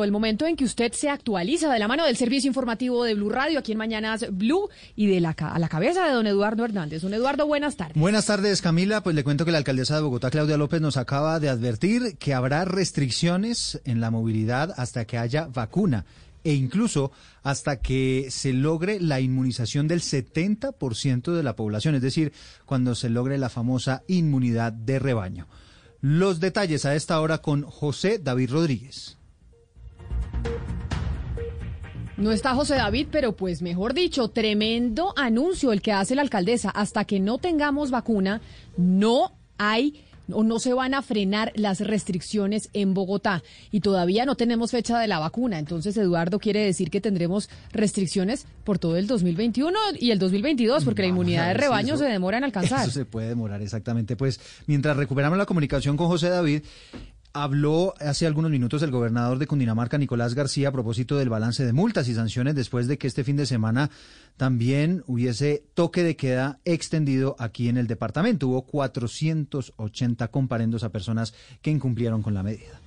El momento en que usted se actualiza de la mano del servicio informativo de Blue Radio, aquí en Mañanas Blue, y de la, a la cabeza de don Eduardo Hernández. Don Eduardo, buenas tardes. Buenas tardes, Camila. Pues le cuento que la alcaldesa de Bogotá, Claudia López, nos acaba de advertir que habrá restricciones en la movilidad hasta que haya vacuna e incluso hasta que se logre la inmunización del 70% de la población, es decir, cuando se logre la famosa inmunidad de rebaño. Los detalles a esta hora con José David Rodríguez. No está José David, pero pues mejor dicho, tremendo anuncio el que hace la alcaldesa. Hasta que no tengamos vacuna, no hay o no se van a frenar las restricciones en Bogotá. Y todavía no tenemos fecha de la vacuna. Entonces, Eduardo quiere decir que tendremos restricciones por todo el 2021 y el 2022, porque la inmunidad de rebaño se demora en alcanzar. Eso se puede demorar, exactamente. Pues mientras recuperamos la comunicación con José David, Habló hace algunos minutos el gobernador de Cundinamarca, Nicolás García, a propósito del balance de multas y sanciones después de que este fin de semana también hubiese toque de queda extendido aquí en el departamento. Hubo 480 comparendos a personas que incumplieron con la medida.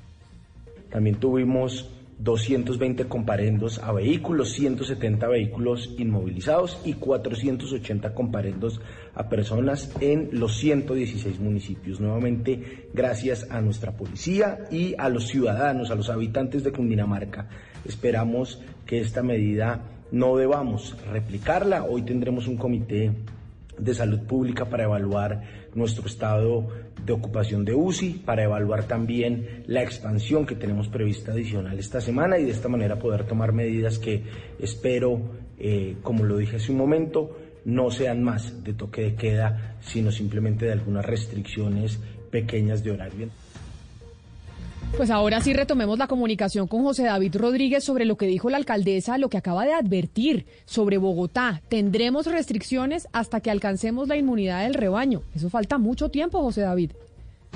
También tuvimos 220 comparendos a vehículos, 170 vehículos inmovilizados y 480 comparendos a personas en los 116 municipios. Nuevamente, gracias a nuestra policía y a los ciudadanos, a los habitantes de Cundinamarca. Esperamos que esta medida no debamos replicarla. Hoy tendremos un comité de salud pública para evaluar nuestro estado de ocupación de UCI, para evaluar también la expansión que tenemos prevista adicional esta semana y de esta manera poder tomar medidas que espero, eh, como lo dije hace un momento, no sean más de toque de queda, sino simplemente de algunas restricciones pequeñas de horario. Pues ahora sí retomemos la comunicación con José David Rodríguez sobre lo que dijo la alcaldesa, lo que acaba de advertir sobre Bogotá. Tendremos restricciones hasta que alcancemos la inmunidad del rebaño. Eso falta mucho tiempo, José David.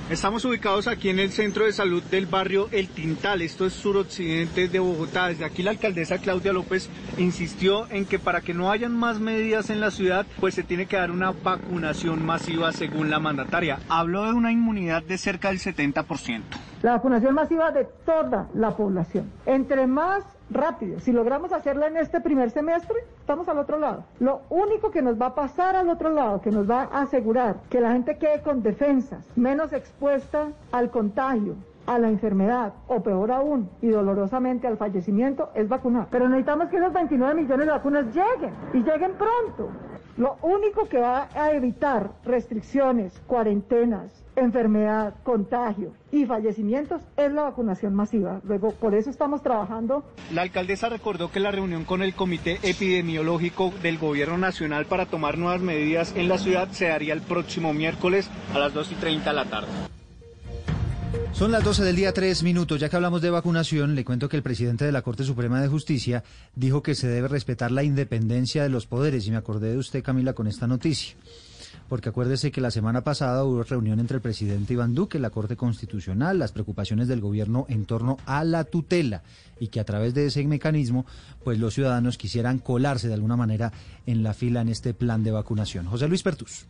Estamos ubicados aquí en el centro de salud del barrio El Tintal, esto es suroccidente de Bogotá. Desde aquí la alcaldesa Claudia López insistió en que para que no hayan más medidas en la ciudad, pues se tiene que dar una vacunación masiva según la mandataria. Habló de una inmunidad de cerca del 70%. La vacunación masiva de toda la población. Entre más rápido. Si logramos hacerla en este primer semestre, estamos al otro lado. Lo único que nos va a pasar al otro lado, que nos va a asegurar que la gente quede con defensas, menos expuesta al contagio, a la enfermedad o peor aún y dolorosamente al fallecimiento es vacunar. Pero necesitamos que esos 29 millones de vacunas lleguen y lleguen pronto. Lo único que va a evitar restricciones, cuarentenas, enfermedad, contagio y fallecimientos es la vacunación masiva. Luego, por eso estamos trabajando. La alcaldesa recordó que la reunión con el Comité Epidemiológico del Gobierno Nacional para tomar nuevas medidas en la ciudad se daría el próximo miércoles a las 2 y 30 de la tarde. Son las 12 del día, tres minutos. Ya que hablamos de vacunación, le cuento que el presidente de la Corte Suprema de Justicia dijo que se debe respetar la independencia de los poderes. Y me acordé de usted, Camila, con esta noticia. Porque acuérdese que la semana pasada hubo reunión entre el presidente Iván Duque, la Corte Constitucional, las preocupaciones del gobierno en torno a la tutela y que a través de ese mecanismo, pues los ciudadanos quisieran colarse de alguna manera en la fila en este plan de vacunación. José Luis Pertus.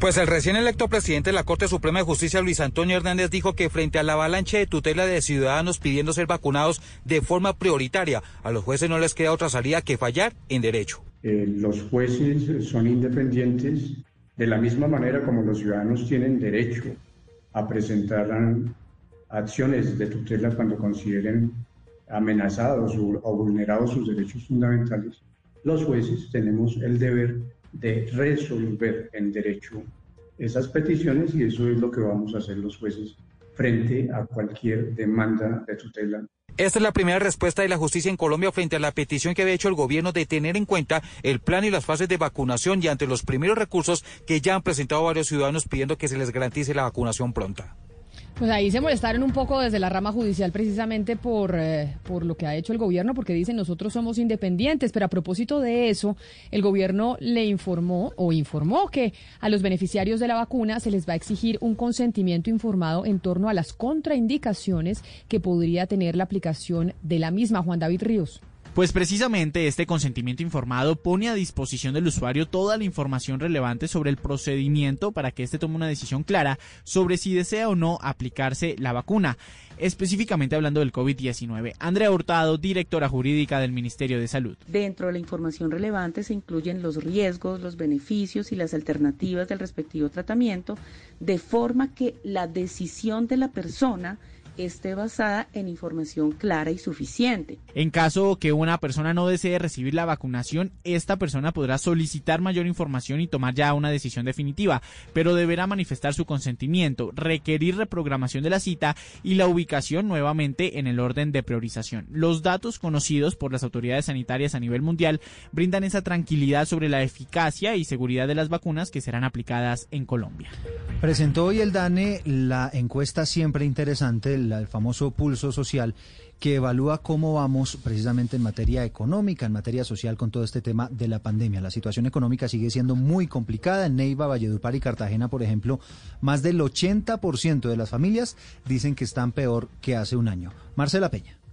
Pues el recién electo presidente de la Corte Suprema de Justicia, Luis Antonio Hernández, dijo que frente a la avalancha de tutela de ciudadanos pidiendo ser vacunados de forma prioritaria, a los jueces no les queda otra salida que fallar en derecho. Eh, los jueces son independientes de la misma manera como los ciudadanos tienen derecho a presentar acciones de tutela cuando consideren amenazados o vulnerados sus derechos fundamentales, los jueces tenemos el deber de resolver en derecho esas peticiones y eso es lo que vamos a hacer los jueces frente a cualquier demanda de tutela esta es la primera respuesta de la justicia en Colombia frente a la petición que había hecho el gobierno de tener en cuenta el plan y las fases de vacunación y ante los primeros recursos que ya han presentado varios ciudadanos pidiendo que se les garantice la vacunación pronta. Pues ahí se molestaron un poco desde la rama judicial precisamente por, eh, por lo que ha hecho el gobierno, porque dicen nosotros somos independientes, pero a propósito de eso, el gobierno le informó o informó que a los beneficiarios de la vacuna se les va a exigir un consentimiento informado en torno a las contraindicaciones que podría tener la aplicación de la misma. Juan David Ríos. Pues precisamente este consentimiento informado pone a disposición del usuario toda la información relevante sobre el procedimiento para que éste tome una decisión clara sobre si desea o no aplicarse la vacuna. Específicamente hablando del COVID-19. Andrea Hurtado, directora jurídica del Ministerio de Salud. Dentro de la información relevante se incluyen los riesgos, los beneficios y las alternativas del respectivo tratamiento, de forma que la decisión de la persona esté basada en información clara y suficiente. En caso que una persona no desee recibir la vacunación, esta persona podrá solicitar mayor información y tomar ya una decisión definitiva, pero deberá manifestar su consentimiento, requerir reprogramación de la cita y la ubicación nuevamente en el orden de priorización. Los datos conocidos por las autoridades sanitarias a nivel mundial brindan esa tranquilidad sobre la eficacia y seguridad de las vacunas que serán aplicadas en Colombia. Presentó hoy el DANE la encuesta siempre interesante el famoso pulso social que evalúa cómo vamos precisamente en materia económica, en materia social con todo este tema de la pandemia. La situación económica sigue siendo muy complicada. En Neiva, Valledupar y Cartagena, por ejemplo, más del 80% de las familias dicen que están peor que hace un año. Marcela Peña.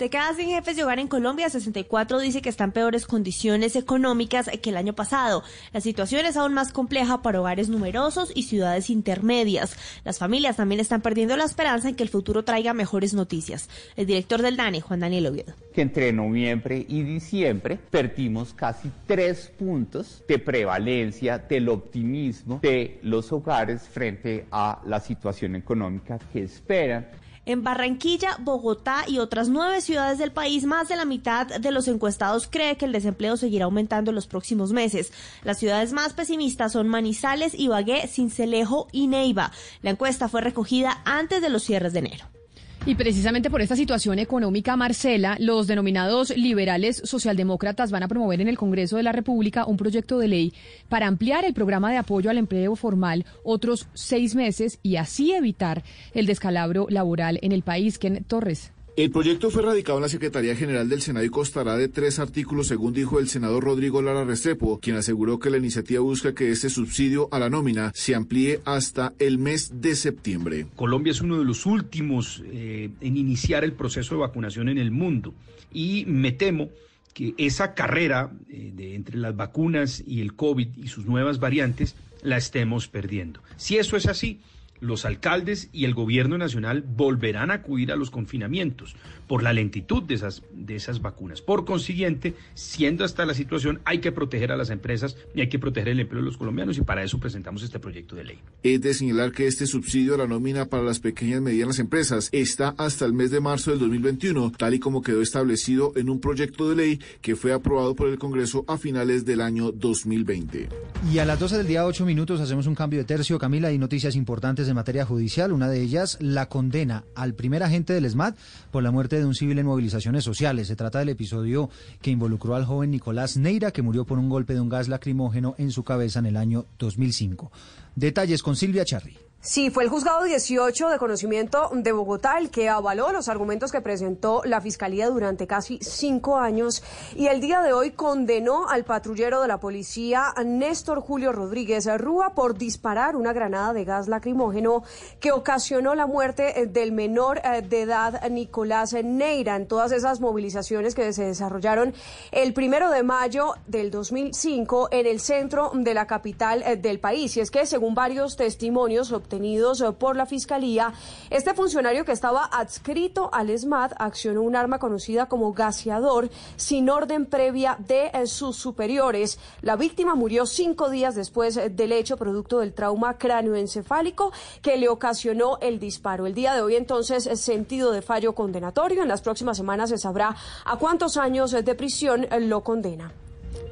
De cada 100 jefes de hogar en Colombia, 64 dice que están peores condiciones económicas que el año pasado. La situación es aún más compleja para hogares numerosos y ciudades intermedias. Las familias también están perdiendo la esperanza en que el futuro traiga mejores noticias. El director del DANE, Juan Daniel Oviedo. Que entre noviembre y diciembre perdimos casi tres puntos de prevalencia del optimismo de los hogares frente a la situación económica que esperan en Barranquilla, Bogotá y otras nueve ciudades del país, más de la mitad de los encuestados cree que el desempleo seguirá aumentando en los próximos meses. Las ciudades más pesimistas son Manizales, Ibagué, Cincelejo y Neiva. La encuesta fue recogida antes de los cierres de enero. Y precisamente por esta situación económica, Marcela, los denominados liberales socialdemócratas van a promover en el Congreso de la República un proyecto de ley para ampliar el programa de apoyo al empleo formal otros seis meses y así evitar el descalabro laboral en el país. Ken Torres. El proyecto fue radicado en la Secretaría General del Senado y constará de tres artículos, según dijo el senador Rodrigo Lara Restrepo, quien aseguró que la iniciativa busca que este subsidio a la nómina se amplíe hasta el mes de septiembre. Colombia es uno de los últimos eh, en iniciar el proceso de vacunación en el mundo y me temo que esa carrera eh, de, entre las vacunas y el COVID y sus nuevas variantes la estemos perdiendo. Si eso es así, los alcaldes y el gobierno nacional volverán a acudir a los confinamientos por la lentitud de esas, de esas vacunas. Por consiguiente, siendo hasta la situación, hay que proteger a las empresas y hay que proteger el empleo de los colombianos y para eso presentamos este proyecto de ley. Es de señalar que este subsidio a la nómina para las pequeñas y medianas empresas está hasta el mes de marzo del 2021, tal y como quedó establecido en un proyecto de ley que fue aprobado por el Congreso a finales del año 2020. Y a las 12 del día, 8 minutos, hacemos un cambio de tercio. Camila, hay noticias importantes en materia judicial. Una de ellas, la condena al primer agente del ESMAD por la muerte de un civil en movilizaciones sociales. Se trata del episodio que involucró al joven Nicolás Neira, que murió por un golpe de un gas lacrimógeno en su cabeza en el año 2005. Detalles con Silvia Charri. Sí, fue el juzgado 18 de conocimiento de Bogotá el que avaló los argumentos que presentó la Fiscalía durante casi cinco años y el día de hoy condenó al patrullero de la policía Néstor Julio Rodríguez Rúa por disparar una granada de gas lacrimógeno que ocasionó la muerte del menor eh, de edad Nicolás Neira en todas esas movilizaciones que se desarrollaron el primero de mayo del 2005 en el centro de la capital eh, del país. Y es que según varios testimonios eh, por la Fiscalía, este funcionario que estaba adscrito al ESMAD accionó un arma conocida como gaseador sin orden previa de eh, sus superiores. La víctima murió cinco días después eh, del hecho, producto del trauma cráneoencefálico que le ocasionó el disparo. El día de hoy, entonces, sentido de fallo condenatorio. En las próximas semanas se sabrá a cuántos años de prisión lo condena.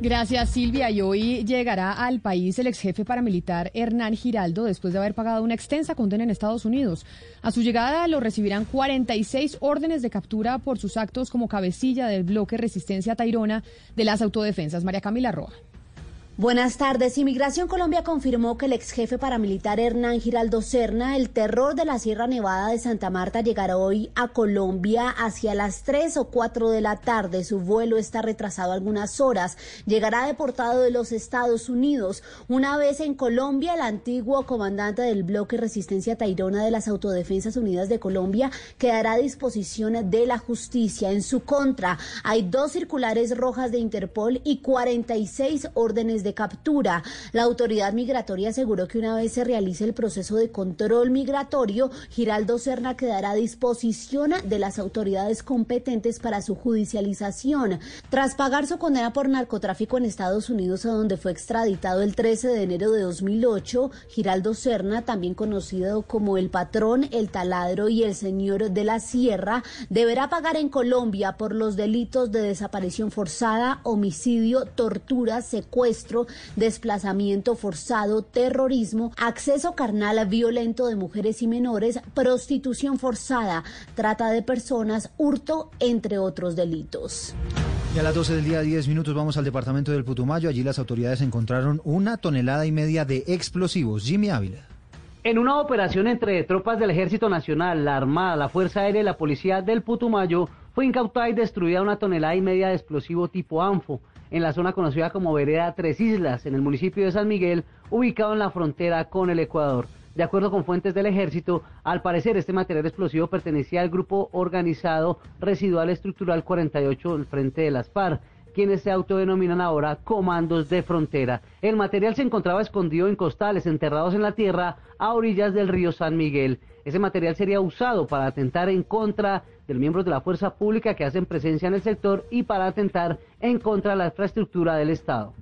Gracias, Silvia. Y hoy llegará al país el ex jefe paramilitar Hernán Giraldo después de haber pagado una extensa condena en Estados Unidos. A su llegada lo recibirán 46 órdenes de captura por sus actos como cabecilla del bloque Resistencia Tairona de las Autodefensas. María Camila Roa. Buenas tardes. Inmigración Colombia confirmó que el ex jefe paramilitar Hernán Giraldo Serna, el terror de la Sierra Nevada de Santa Marta, llegará hoy a Colombia hacia las 3 o 4 de la tarde. Su vuelo está retrasado algunas horas. Llegará deportado de los Estados Unidos. Una vez en Colombia, el antiguo comandante del bloque Resistencia Tairona de las Autodefensas Unidas de Colombia quedará a disposición de la justicia. En su contra, hay dos circulares rojas de Interpol y 46 órdenes de captura. La autoridad migratoria aseguró que una vez se realice el proceso de control migratorio, Giraldo Serna quedará a disposición de las autoridades competentes para su judicialización. Tras pagar su condena por narcotráfico en Estados Unidos, a donde fue extraditado el 13 de enero de 2008, Giraldo Serna, también conocido como el patrón, el taladro y el señor de la sierra, deberá pagar en Colombia por los delitos de desaparición forzada, homicidio, tortura, secuestro, desplazamiento forzado, terrorismo, acceso carnal violento de mujeres y menores, prostitución forzada, trata de personas, hurto, entre otros delitos. Y a las 12 del día, 10 minutos, vamos al departamento del Putumayo. Allí las autoridades encontraron una tonelada y media de explosivos. Jimmy Ávila. En una operación entre tropas del Ejército Nacional, la Armada, la Fuerza Aérea y la Policía del Putumayo, fue incautada y destruida una tonelada y media de explosivo tipo ANFO en la zona conocida como Vereda Tres Islas, en el municipio de San Miguel, ubicado en la frontera con el Ecuador. De acuerdo con fuentes del ejército, al parecer este material explosivo pertenecía al grupo organizado residual estructural 48 del frente de las FARC quienes se autodenominan ahora comandos de frontera. El material se encontraba escondido en costales enterrados en la tierra a orillas del río San Miguel. Ese material sería usado para atentar en contra de los miembros de la fuerza pública que hacen presencia en el sector y para atentar en contra de la infraestructura del Estado.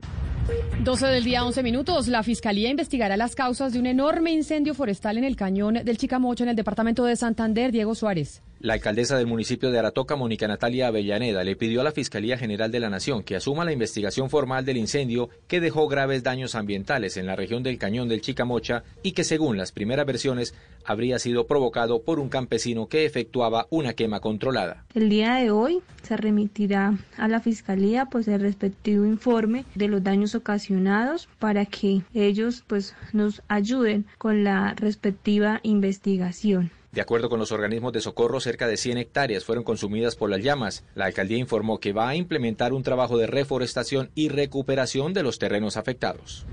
12 del día, 11 minutos. La Fiscalía investigará las causas de un enorme incendio forestal en el cañón del Chicamocha en el departamento de Santander. Diego Suárez. La alcaldesa del municipio de Aratoca, Mónica Natalia Avellaneda, le pidió a la Fiscalía General de la Nación que asuma la investigación formal del incendio que dejó graves daños ambientales en la región del Cañón del Chicamocha y que, según las primeras versiones, habría sido provocado por un campesino que efectuaba una quema controlada. El día de hoy se remitirá a la Fiscalía pues el respectivo informe de los daños ocasionados para que ellos pues nos ayuden con la respectiva investigación. De acuerdo con los organismos de socorro, cerca de 100 hectáreas fueron consumidas por las llamas. La alcaldía informó que va a implementar un trabajo de reforestación y recuperación de los terrenos afectados.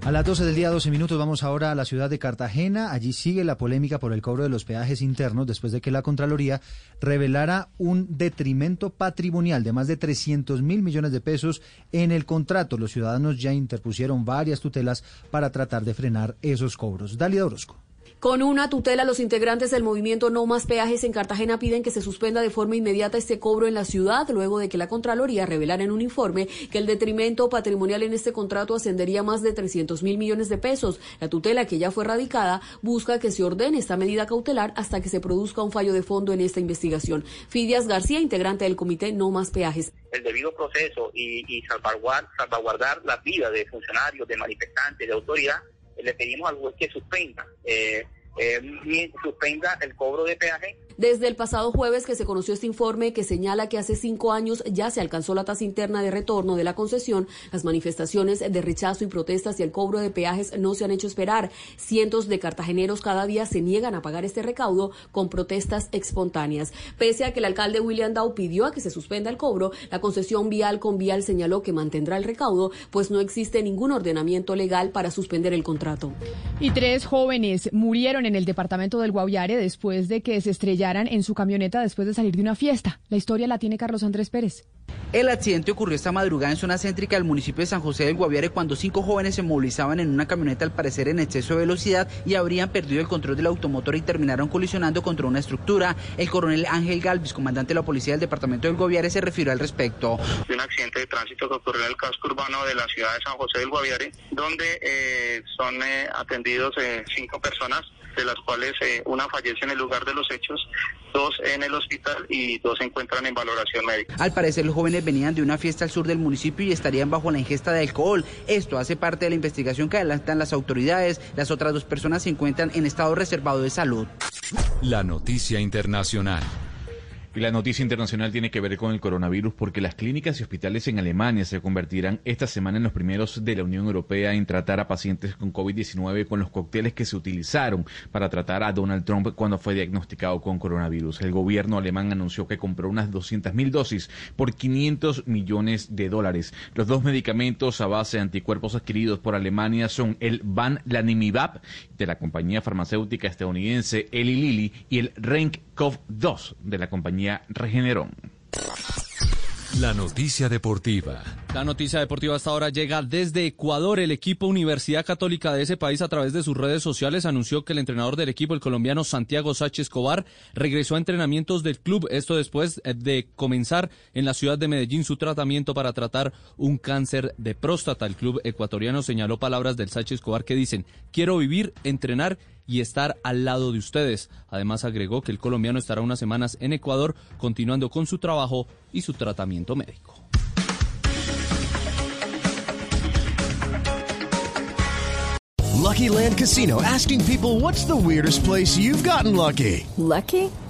A las 12 del día, 12 minutos, vamos ahora a la ciudad de Cartagena. Allí sigue la polémica por el cobro de los peajes internos después de que la Contraloría revelara un detrimento patrimonial de más de 300 mil millones de pesos en el contrato. Los ciudadanos ya interpusieron varias tutelas para tratar de frenar esos cobros. Dalia Orozco. Con una tutela, los integrantes del movimiento No Más Peajes en Cartagena piden que se suspenda de forma inmediata este cobro en la ciudad, luego de que la Contraloría revelara en un informe que el detrimento patrimonial en este contrato ascendería a más de 300 mil millones de pesos. La tutela, que ya fue radicada, busca que se ordene esta medida cautelar hasta que se produzca un fallo de fondo en esta investigación. Fidias García, integrante del comité No Más Peajes. El debido proceso y, salvaguardar, salvaguardar la vida de funcionarios, de manifestantes, de autoridad le pedimos al juez que suspenda, eh, eh, suspenda el cobro de peaje desde el pasado jueves que se conoció este informe que señala que hace cinco años ya se alcanzó la tasa interna de retorno de la concesión, las manifestaciones de rechazo y protestas y el cobro de peajes no se han hecho esperar. Cientos de cartageneros cada día se niegan a pagar este recaudo con protestas espontáneas. Pese a que el alcalde William Dow pidió a que se suspenda el cobro, la concesión vial con vial señaló que mantendrá el recaudo, pues no existe ningún ordenamiento legal para suspender el contrato. Y tres jóvenes murieron en el departamento del Guaviare después de que se en su camioneta después de salir de una fiesta. La historia la tiene Carlos Andrés Pérez. El accidente ocurrió esta madrugada en zona céntrica del municipio de San José del Guaviare cuando cinco jóvenes se movilizaban en una camioneta al parecer en exceso de velocidad y habrían perdido el control del automotor y terminaron colisionando contra una estructura. El coronel Ángel Galvis, comandante de la policía del departamento del Guaviare, se refirió al respecto. Un accidente de tránsito que ocurrió en el casco urbano de la ciudad de San José del Guaviare, donde eh, son eh, atendidos eh, cinco personas de las cuales eh, una fallece en el lugar de los hechos, dos en el hospital y dos se encuentran en valoración médica. Al parecer los jóvenes venían de una fiesta al sur del municipio y estarían bajo la ingesta de alcohol. Esto hace parte de la investigación que adelantan las autoridades. Las otras dos personas se encuentran en estado reservado de salud. La noticia internacional. Y la noticia internacional tiene que ver con el coronavirus porque las clínicas y hospitales en Alemania se convertirán esta semana en los primeros de la Unión Europea en tratar a pacientes con COVID-19 con los cócteles que se utilizaron para tratar a Donald Trump cuando fue diagnosticado con coronavirus. El gobierno alemán anunció que compró unas 200.000 dosis por 500 millones de dólares. Los dos medicamentos a base de anticuerpos adquiridos por Alemania son el Banlanimab de la compañía farmacéutica estadounidense Eli Lilly y el Renkov 2 de la compañía Regeneron. La noticia deportiva. La noticia deportiva hasta ahora llega desde Ecuador. El equipo Universidad Católica de ese país a través de sus redes sociales anunció que el entrenador del equipo, el colombiano Santiago Sánchez Escobar, regresó a entrenamientos del club. Esto después de comenzar en la ciudad de Medellín su tratamiento para tratar un cáncer de próstata. El club ecuatoriano señaló palabras del Sánchez Escobar que dicen, quiero vivir, entrenar y estar al lado de ustedes. Además agregó que el colombiano estará unas semanas en Ecuador continuando con su trabajo y su tratamiento médico. Lucky Land Casino asking people what's the weirdest place you've gotten lucky? Lucky?